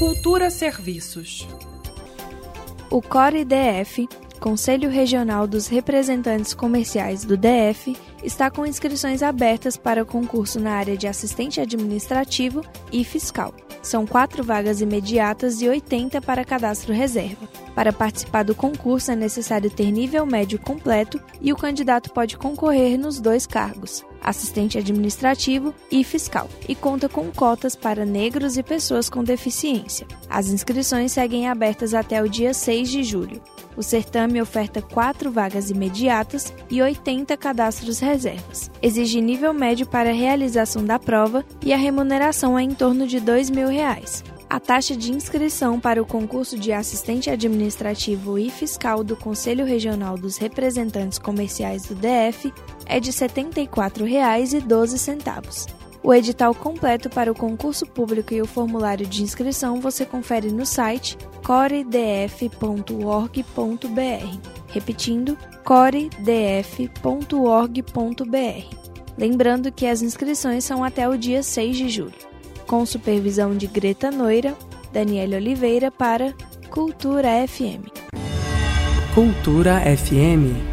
Cultura Serviços. O CORE DF, Conselho Regional dos Representantes Comerciais do DF, está com inscrições abertas para concurso na área de assistente administrativo e fiscal. São quatro vagas imediatas e 80 para cadastro reserva. Para participar do concurso é necessário ter nível médio completo e o candidato pode concorrer nos dois cargos, assistente administrativo e fiscal, e conta com cotas para negros e pessoas com deficiência. As inscrições seguem abertas até o dia 6 de julho. O certame oferta quatro vagas imediatas e 80 cadastros reservas. Exige nível médio para a realização da prova e a remuneração é em torno de 2 mil reais. A taxa de inscrição para o concurso de assistente administrativo e fiscal do Conselho Regional dos Representantes Comerciais do DF é de R$ 74,12. O edital completo para o concurso público e o formulário de inscrição você confere no site coredf.org.br. Repetindo, coredf.org.br. Lembrando que as inscrições são até o dia 6 de julho com supervisão de Greta Noira, Daniela Oliveira para Cultura FM. Cultura FM